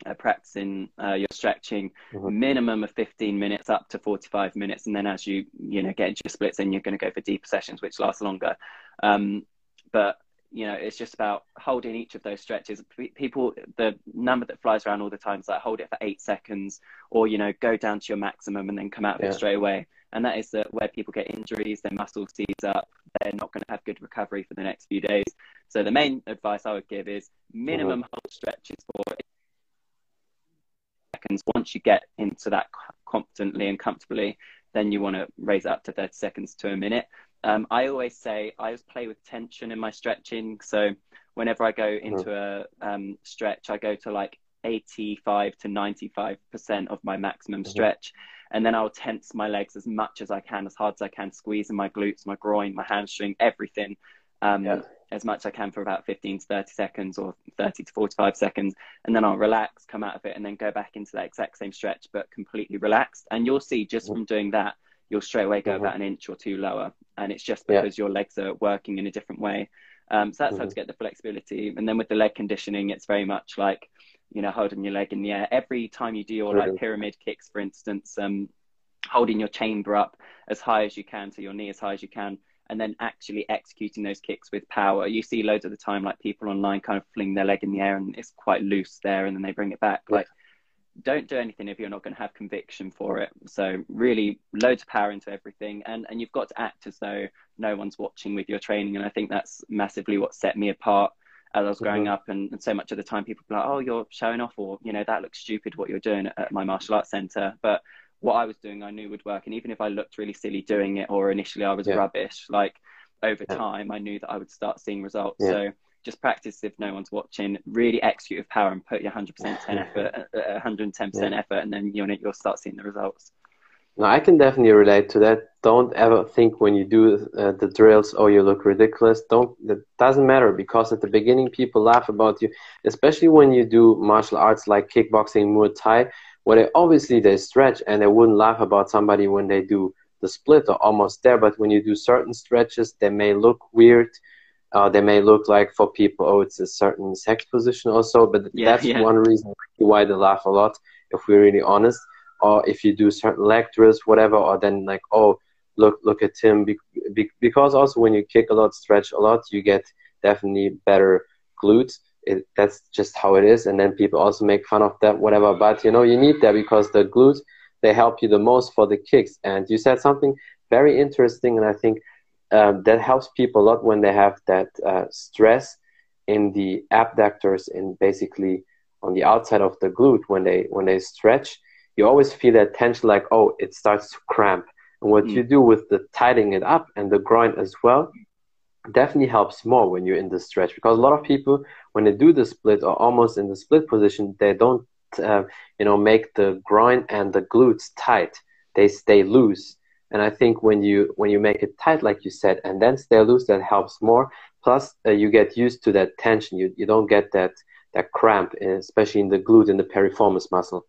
uh, practicing uh, your stretching mm-hmm. minimum of 15 minutes up to 45 minutes and then as you you know get into your splits then you're going to go for deeper sessions which last longer um, but you know, it's just about holding each of those stretches. People, the number that flies around all the time is like hold it for eight seconds, or you know, go down to your maximum and then come out of yeah. it straight away. And that is the, where people get injuries, their muscles seize up, they're not going to have good recovery for the next few days. So the main advice I would give is minimum mm-hmm. hold stretches for seconds. Once you get into that confidently and comfortably, then you want to raise it up to 30 seconds to a minute. Um, I always say I always play with tension in my stretching. So whenever I go into a um, stretch, I go to like 85 to 95% of my maximum mm-hmm. stretch. And then I'll tense my legs as much as I can, as hard as I can, squeezing my glutes, my groin, my hamstring, everything. Um, yeah. As much as I can for about 15 to 30 seconds or 30 to 45 seconds. And then I'll relax, come out of it, and then go back into that exact same stretch, but completely relaxed. And you'll see just mm-hmm. from doing that, you'll straight away go mm-hmm. about an inch or two lower. And it's just because yeah. your legs are working in a different way. Um, so that's mm-hmm. how to get the flexibility. And then with the leg conditioning, it's very much like, you know, holding your leg in the air. Every time you do your like pyramid kicks, for instance, um, holding your chamber up as high as you can, to your knee as high as you can, and then actually executing those kicks with power. You see loads of the time, like people online kind of fling their leg in the air and it's quite loose there, and then they bring it back. Yeah. Like don't do anything if you're not going to have conviction for it. So really loads of power into everything and, and you've got to act as though no one's watching with your training. And I think that's massively what set me apart as I was growing mm-hmm. up and, and, so much of the time people were like, Oh, you're showing off or, you know, that looks stupid what you're doing at, my martial arts center. But what I was doing I knew would work. And even if I looked really silly doing it or initially I was yeah. rubbish, like over yeah. time I knew that I would start seeing results. Yeah. So just practice if no one's watching. Really execute with power and put your 100% effort, 110% yeah. effort, and then you'll you'll start seeing the results. No, I can definitely relate to that. Don't ever think when you do uh, the drills, oh, you look ridiculous. Don't. That doesn't matter because at the beginning people laugh about you, especially when you do martial arts like kickboxing, Muay Thai, where they obviously they stretch and they wouldn't laugh about somebody when they do the split or almost there. But when you do certain stretches, they may look weird uh, they may look like for people, oh, it's a certain sex position also, but yeah, that's yeah. one reason why they laugh a lot, if we're really honest. Or if you do certain leg drills, whatever, or then like, oh, look, look at him. Be- be- because also when you kick a lot, stretch a lot, you get definitely better glutes. It, that's just how it is. And then people also make fun of that, whatever. But you know, you need that because the glutes they help you the most for the kicks. And you said something very interesting, and I think um, that helps people a lot when they have that uh, stress in the abductors and basically on the outside of the glute when they when they stretch. You always feel that tension like oh it starts to cramp. And what mm. you do with the tightening it up and the groin as well definitely helps more when you're in the stretch because a lot of people when they do the split or almost in the split position they don't uh, you know make the groin and the glutes tight. They stay loose and I think when you when you make it tight, like you said, and then stay loose, that helps more. plus uh, you get used to that tension you, you don't get that that cramp especially in the glute and the piriformis muscle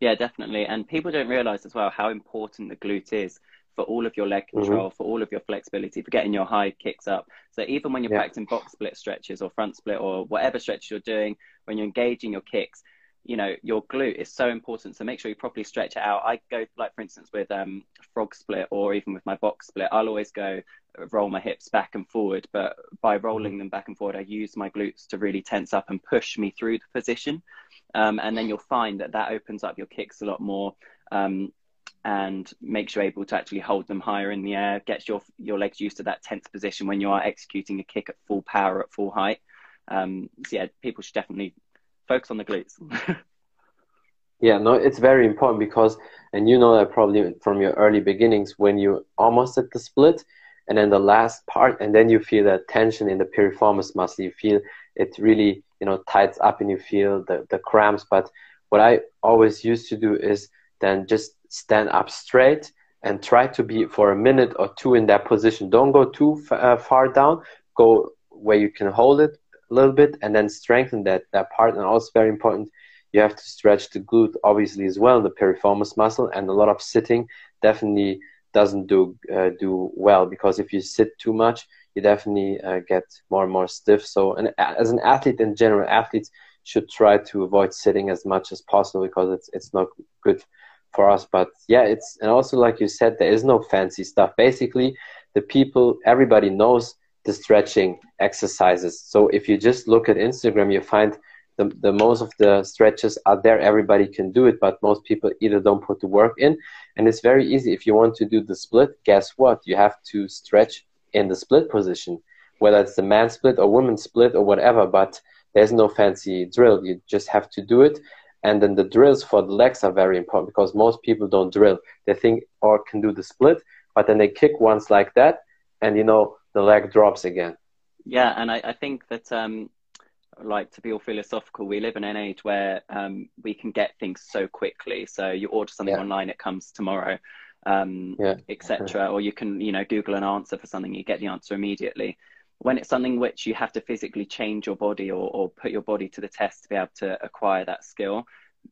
yeah definitely and people don't realize as well how important the glute is for all of your leg mm-hmm. control, mm-hmm. for all of your flexibility, for getting your high kicks up. So even when you're yeah. practicing box split stretches or front split or whatever stretches you're doing, when you're engaging your kicks, you know your glute is so important so make sure you properly stretch it out. I go like for instance with um frog split or even with my box split i'll always go roll my hips back and forward but by rolling them back and forward i use my glutes to really tense up and push me through the position. Um, and then you'll find that that opens up your kicks a lot more um, and makes you able to actually hold them higher in the air gets your your legs used to that tense position when you are executing a kick at full power at full height. Um, so yeah people should definitely focus on the glutes. yeah, no, it's very important because, and you know that probably from your early beginnings when you almost at the split, and then the last part, and then you feel that tension in the piriformis muscle. You feel it really, you know, tights up, and you feel the the cramps. But what I always used to do is then just stand up straight and try to be for a minute or two in that position. Don't go too uh, far down. Go where you can hold it, little bit and then strengthen that that part. And also very important you have to stretch the glute obviously as well the piriformis muscle. And a lot of sitting definitely doesn't do uh, do well because if you sit too much you definitely uh, get more and more stiff. So and as an athlete in general athletes should try to avoid sitting as much as possible because it's it's not good for us. But yeah it's and also like you said there is no fancy stuff. Basically the people everybody knows the stretching exercises. So if you just look at Instagram, you find the, the most of the stretches are there. Everybody can do it, but most people either don't put the work in. And it's very easy. If you want to do the split, guess what? You have to stretch in the split position, whether it's the man split or woman split or whatever. But there's no fancy drill. You just have to do it. And then the drills for the legs are very important because most people don't drill. They think oh, or can do the split, but then they kick once like that, and you know the leg drops again. Yeah, and I, I think that um, like to be all philosophical, we live in an age where um, we can get things so quickly. So you order something yeah. online, it comes tomorrow, um, yeah. etc. or you can, you know, Google an answer for something, you get the answer immediately. When it's something which you have to physically change your body or, or put your body to the test to be able to acquire that skill,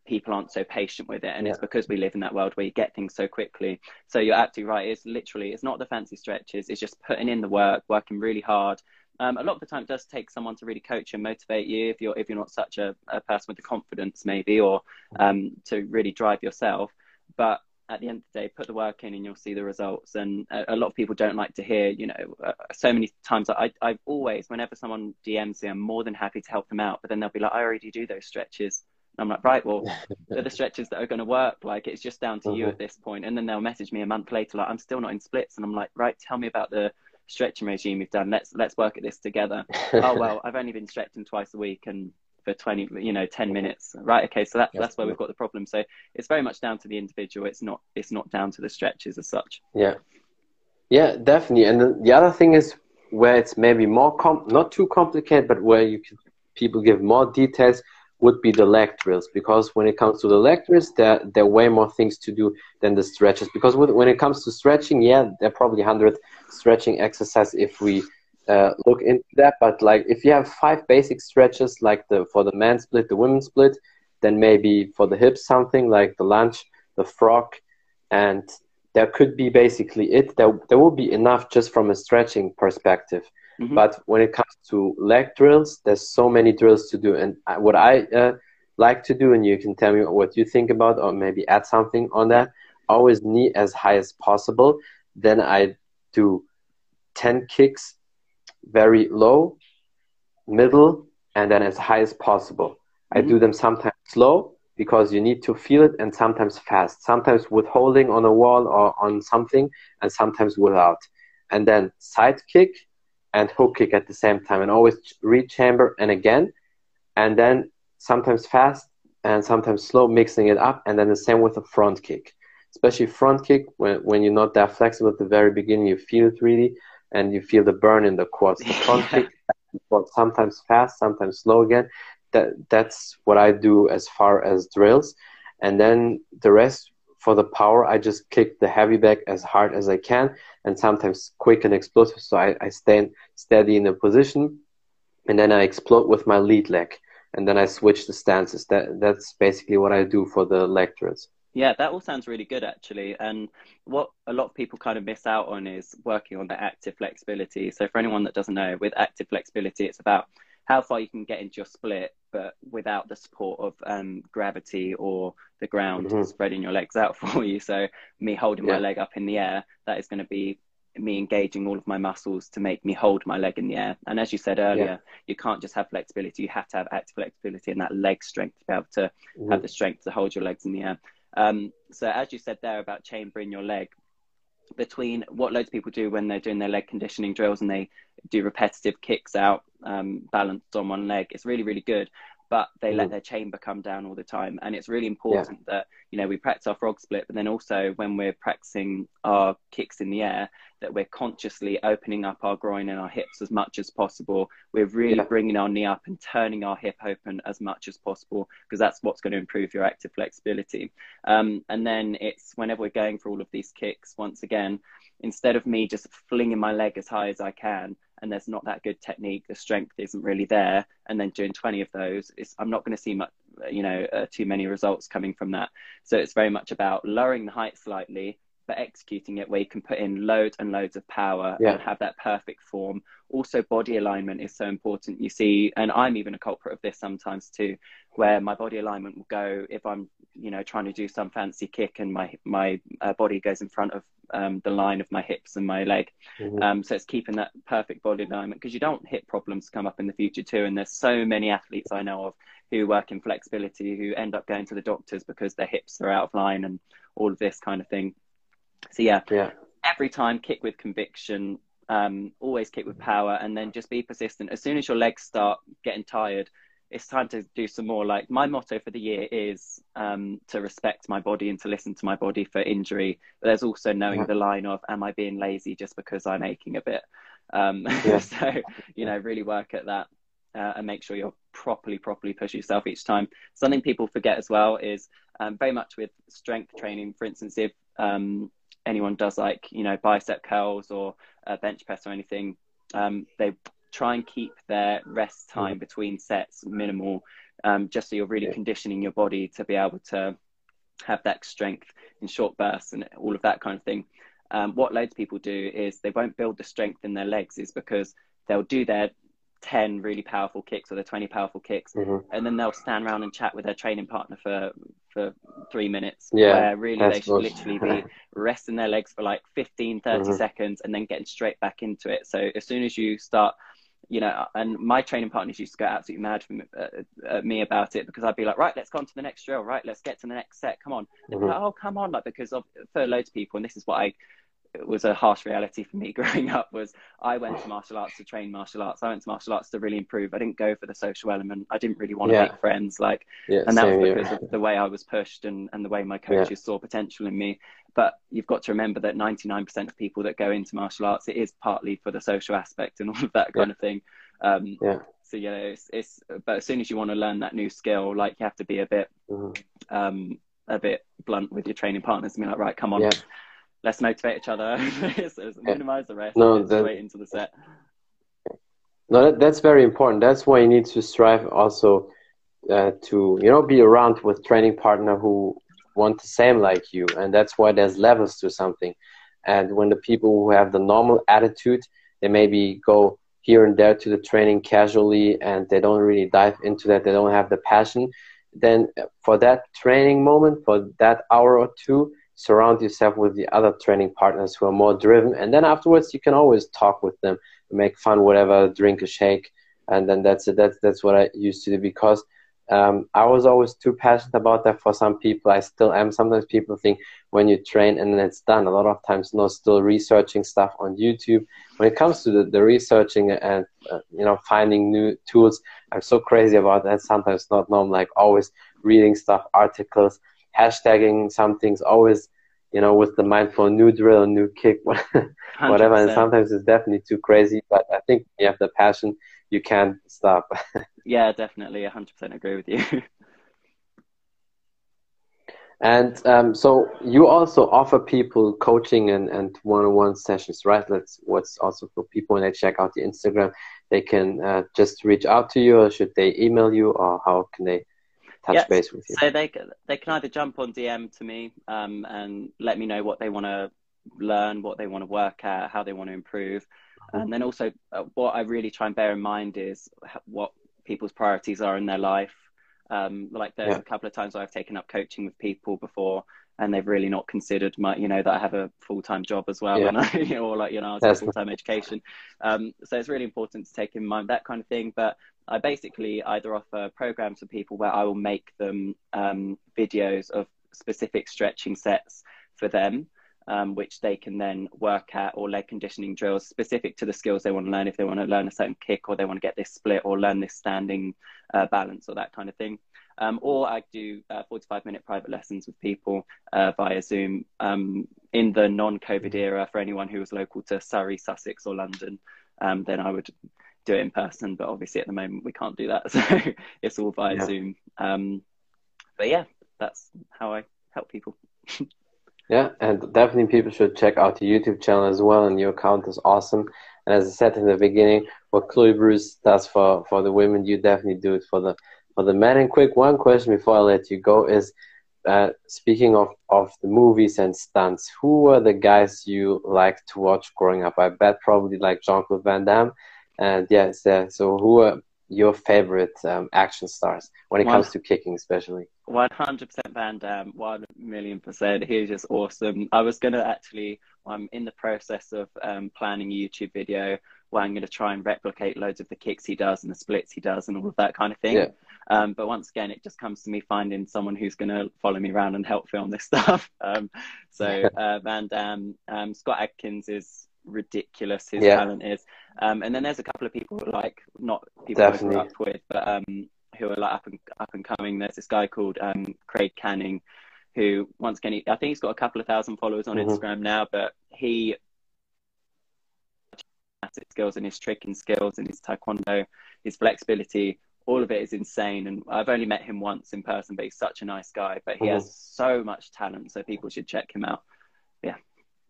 people aren't so patient with it and yeah. it's because we live in that world where you get things so quickly. So you're absolutely right. It's literally it's not the fancy stretches. It's just putting in the work working really hard. Um, a lot of the time it does take someone to really coach and motivate you if you're if you're not such a, a person with the confidence maybe or um, to really drive yourself. But at the end of the day put the work in and you'll see the results. And a, a lot of people don't like to hear you know uh, so many times I, i've always whenever someone dms me i'm more than happy to help them out. But then they'll be like i already do those stretches I'm like, right, well, they're the stretches that are going to work. Like, it's just down to mm-hmm. you at this point. And then they'll message me a month later, like, I'm still not in splits. And I'm like, right, tell me about the stretching regime you've done. Let's let's work at this together. oh well, I've only been stretching twice a week and for 20, you know, 10 minutes. Right. Okay. So that's that's where we've got the problem. So it's very much down to the individual. It's not it's not down to the stretches as such. Yeah. Yeah, definitely. And the other thing is where it's maybe more com- not too complicated, but where you can people give more details would be the leg drills because when it comes to the leg drills, there, there are way more things to do than the stretches. Because when it comes to stretching, yeah, there are probably 100 stretching exercises if we uh, look into that. But like if you have five basic stretches, like the for the man split, the women split, then maybe for the hips something like the lunge, the frog, and there could be basically it. There, there will be enough just from a stretching perspective. Mm-hmm. But when it comes to leg drills, there's so many drills to do. And what I uh, like to do, and you can tell me what you think about, or maybe add something on that. Always knee as high as possible. Then I do 10 kicks very low, middle, and then as high as possible. Mm-hmm. I do them sometimes slow because you need to feel it, and sometimes fast. Sometimes with holding on a wall or on something, and sometimes without. And then side kick and hook kick at the same time and always reach chamber and again and then sometimes fast and sometimes slow mixing it up and then the same with the front kick. Especially front kick when, when you're not that flexible at the very beginning you feel it really and you feel the burn in the quads. The front kick but sometimes fast sometimes slow again. That that's what i do as far as drills. And then the rest for the power, I just kick the heavy bag as hard as I can, and sometimes quick and explosive. So I, I stand steady in the position, and then I explode with my lead leg, and then I switch the stances. That that's basically what I do for the leg. Yeah, that all sounds really good actually. And what a lot of people kind of miss out on is working on the active flexibility. So for anyone that doesn't know, with active flexibility, it's about how far you can get into your split, but without the support of um, gravity or the ground mm-hmm. spreading your legs out for you. So me holding yeah. my leg up in the air, that is going to be me engaging all of my muscles to make me hold my leg in the air. And as you said earlier, yeah. you can't just have flexibility, you have to have active flexibility and that leg strength to be able to mm-hmm. have the strength to hold your legs in the air. Um, so as you said there about chambering your leg, between what loads of people do when they're doing their leg conditioning drills and they do repetitive kicks out um, balanced on one leg, it's really really good. But they mm. let their chamber come down all the time, and it's really important yeah. that you know we practice our frog split, but then also when we're practicing our kicks in the air, that we're consciously opening up our groin and our hips as much as possible. We're really yeah. bringing our knee up and turning our hip open as much as possible because that's what's going to improve your active flexibility. Um, and then it's whenever we're going for all of these kicks, once again, instead of me just flinging my leg as high as I can and there's not that good technique, the strength isn't really there, and then doing 20 of those, I'm not going to see much, you know, uh, too many results coming from that. So it's very much about lowering the height slightly, but executing it where you can put in loads and loads of power yeah. and have that perfect form. Also, body alignment is so important. You see, and I'm even a culprit of this sometimes too, where my body alignment will go if I'm, you know, trying to do some fancy kick and my my uh, body goes in front of um, the line of my hips and my leg. Mm-hmm. Um, so it's keeping that perfect body alignment because you don't hip problems come up in the future too. And there's so many athletes I know of who work in flexibility who end up going to the doctors because their hips are out of line and all of this kind of thing. So yeah, yeah. every time kick with conviction, um, always kick with power, and then just be persistent. As soon as your legs start getting tired, it's time to do some more. Like my motto for the year is um, to respect my body and to listen to my body for injury. But there's also knowing yeah. the line of, am I being lazy just because I'm aching a bit? Um, yeah. so you know, really work at that. Uh, and make sure you're properly, properly push yourself each time. Something people forget as well is um, very much with strength training. For instance, if um, anyone does like you know bicep curls or a bench press or anything, um, they try and keep their rest time between sets minimal, um, just so you're really yeah. conditioning your body to be able to have that strength in short bursts and all of that kind of thing. Um, what loads of people do is they won't build the strength in their legs is because they'll do their 10 really powerful kicks or their 20 powerful kicks mm-hmm. and then they'll stand around and chat with their training partner for for three minutes yeah where really they should literally be resting their legs for like 15 30 mm-hmm. seconds and then getting straight back into it so as soon as you start you know and my training partners used to go absolutely mad for me, uh, uh, me about it because i'd be like right let's go on to the next drill right let's get to the next set come on mm-hmm. like, oh come on like because of for loads of people and this is what i was a harsh reality for me growing up was I went to martial arts to train martial arts. I went to martial arts to really improve. I didn't go for the social element. I didn't really want to yeah. make friends. Like, yeah, and that was because of the way I was pushed and, and the way my coaches yeah. saw potential in me. But you've got to remember that 99% of people that go into martial arts, it is partly for the social aspect and all of that kind of thing. Um, yeah. So, you know, it's, it's, but as soon as you want to learn that new skill, like you have to be a bit, mm-hmm. um, a bit blunt with your training partners and be like, right, come on let's motivate each other. so minimize the rest. No, that, straight into the set. No, that, that's very important. That's why you need to strive also uh, to you know be around with training partner who want the same like you, and that's why there's levels to something. And when the people who have the normal attitude, they maybe go here and there to the training casually, and they don't really dive into that. They don't have the passion. Then for that training moment, for that hour or two, surround yourself with the other training partners who are more driven and then afterwards you can always talk with them make fun whatever drink a shake and then that's it. That's that's what i used to do because um, i was always too passionate about that for some people. I still am. Sometimes people think when you train and then it's done. A lot of times no still researching stuff on youtube. When it comes to the, the researching and uh, you know finding new tools i'm so crazy about that. Sometimes not normal like always reading stuff articles hashtagging some things always you know with the mind for a new drill new kick whatever 100%. and sometimes it's definitely too crazy but i think you have the passion you can't stop yeah definitely 100% agree with you And um, so you also offer people coaching and, and one-on-one sessions, right? That's what's also for people when they check out the Instagram, they can uh, just reach out to you or should they email you or how can they touch yes. base with you? So they, they can either jump on DM to me um, and let me know what they want to learn, what they want to work at, how they want to improve. Mm-hmm. And then also uh, what I really try and bear in mind is what people's priorities are in their life um, like there's yeah. a couple of times I've taken up coaching with people before, and they've really not considered my, you know, that I have a full time job as well, yeah. and I, you know, or like you know, I was full time education. Um, so it's really important to take in mind that kind of thing. But I basically either offer programs for people where I will make them um, videos of specific stretching sets for them um, which they can then work at, or leg conditioning drills specific to the skills they want to learn. If they want to learn a certain kick, or they want to get this split, or learn this standing uh, balance, or that kind of thing. Um, or I do uh, 45 minute private lessons with people uh, via Zoom um, in the non COVID era for anyone who was local to Surrey, Sussex, or London. Um, then I would do it in person, but obviously at the moment we can't do that. So it's all via yeah. Zoom. Um, but yeah, that's how I help people. Yeah, and definitely people should check out the YouTube channel as well. And your account is awesome. And as I said in the beginning, what Chloe Bruce does for for the women, you definitely do it for the for the men. And quick one question before I let you go is, uh, speaking of of the movies and stunts, who were the guys you liked to watch growing up? I bet probably like Jean Claude Van Damme. And yes, yeah, so who are your favorite um, action stars when it comes to kicking, especially? 100% Van Damme, 1 million percent. He's just awesome. I was going to actually, I'm in the process of um, planning a YouTube video where I'm going to try and replicate loads of the kicks he does and the splits he does and all of that kind of thing. Yeah. Um, but once again, it just comes to me finding someone who's going to follow me around and help film this stuff. Um, so uh, Van Damme, um, Scott Adkins is ridiculous his yeah. talent is. Um, and then there's a couple of people like not people Definitely. I grew up with, but um, who are like up and up and coming. There's this guy called um, Craig Canning, who once again, he, I think he's got a couple of thousand followers on mm-hmm. Instagram now, but he has his skills and his tricking skills and his taekwondo, his flexibility, all of it is insane. And I've only met him once in person, but he's such a nice guy. But he mm-hmm. has so much talent, so people should check him out. Yeah.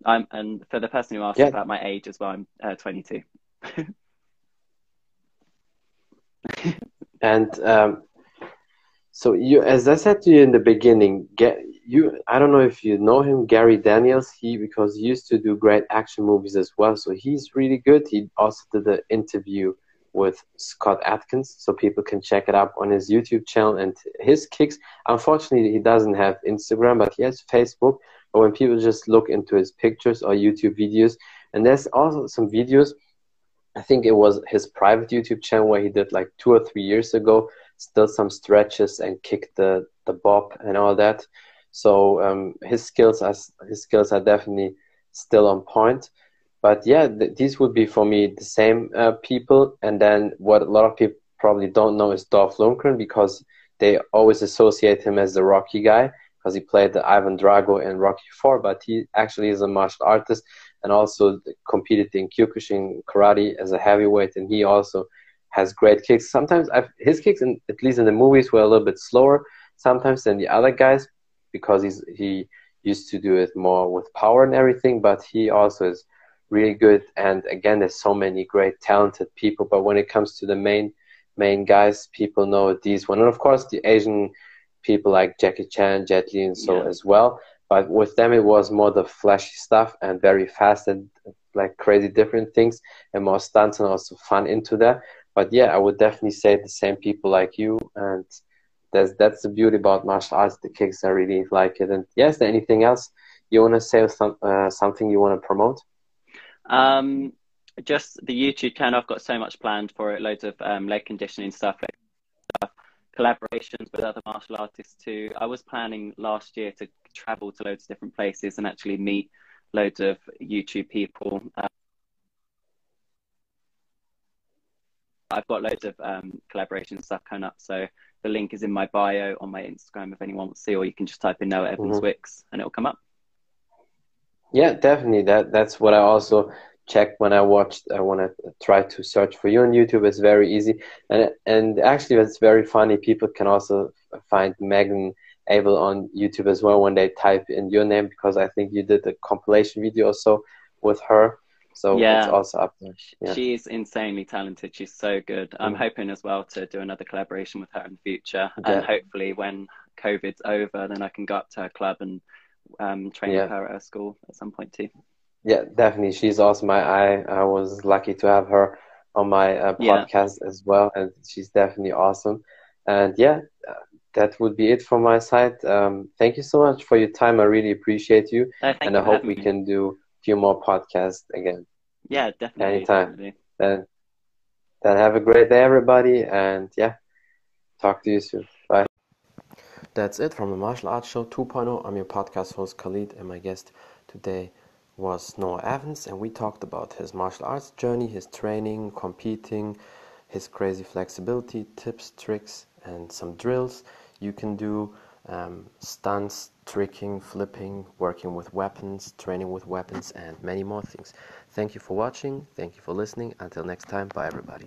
I'm, and for the person who asked yeah. about my age as well, I'm uh, 22. and um, so you, as I said to you in the beginning, get you. I don't know if you know him, Gary Daniels. He because he used to do great action movies as well. So he's really good. He also did the interview with Scott Adkins, so people can check it out on his YouTube channel and his kicks. Unfortunately, he doesn't have Instagram, but he has Facebook. But when people just look into his pictures or YouTube videos, and there's also some videos. I think it was his private YouTube channel where he did like two or three years ago, still some stretches and kicked the the bob and all that. So um, his skills are his skills are definitely still on point but yeah, th- these would be for me the same uh, people. And then what a lot of people probably don't know is Dolph Lundgren because they always associate him as the Rocky guy because he played the Ivan Drago in Rocky Four, but he actually is a martial artist and also competed in Kyokushin karate as a heavyweight, and he also has great kicks. Sometimes I've, his kicks, in, at least in the movies, were a little bit slower sometimes than the other guys because he's he used to do it more with power and everything, but he also is really good. And again, there's so many great, talented people. But when it comes to the main main guys, people know these one, and of course the Asian people like Jackie Chan, Jet Li, and so yeah. as well. But with them, it was more the flashy stuff and very fast and like crazy different things and more stunts and also fun into that. But yeah, I would definitely say the same people like you and that's that's the beauty about martial arts. The kicks, I really like it. And yes, there anything else you want to say? Some uh, something you want to promote? Um, just the YouTube channel. I've got so much planned for it. Loads of um, leg conditioning stuff, collaborations with other martial artists too. I was planning last year to travel to loads of different places and actually meet loads of YouTube people. Uh, I've got loads of um, collaboration stuff coming up. So the link is in my bio on my Instagram if anyone wants to see, or you can just type in Noah Evans mm-hmm. Wicks and it'll come up. Yeah, definitely. That that's what I also check when I watched. I want to try to search for you on YouTube. It's very easy, and and actually, it's very funny. People can also find Megan able on YouTube as well when they type in your name because I think you did a compilation video also with her. So Yeah. it's also up there. Yeah. She's insanely talented. She's so good. I'm Mm. hoping as well to do another collaboration with her in the future. Yeah. And hopefully, when COVID's over, then I can go up to her club and um, train Yeah. her at her school at some point too. Yeah, definitely. She's awesome. I, I, I was lucky to have her on my uh, Yeah. podcast as well, and she's definitely awesome. And yeah, uh, that would be it from my side. Um, thank you so much for your time. I really appreciate you, No, and you I hope we me. can do a few more podcasts again. Yeah, definitely. Anytime. definitely. Then, then have a great day, everybody, and yeah, talk to you soon. Bye. That's it from the Martial Arts Show 2.0. I'm your podcast host Khalid, and my guest today was Noah Evans, and we talked about his martial arts journey, his training, competing, his crazy flexibility, tips, tricks, and some drills you can do, um, stunts, tricking, flipping, working with weapons, training with weapons, and many more things. Thank you for watching. Thank you for listening. Until next time, bye everybody.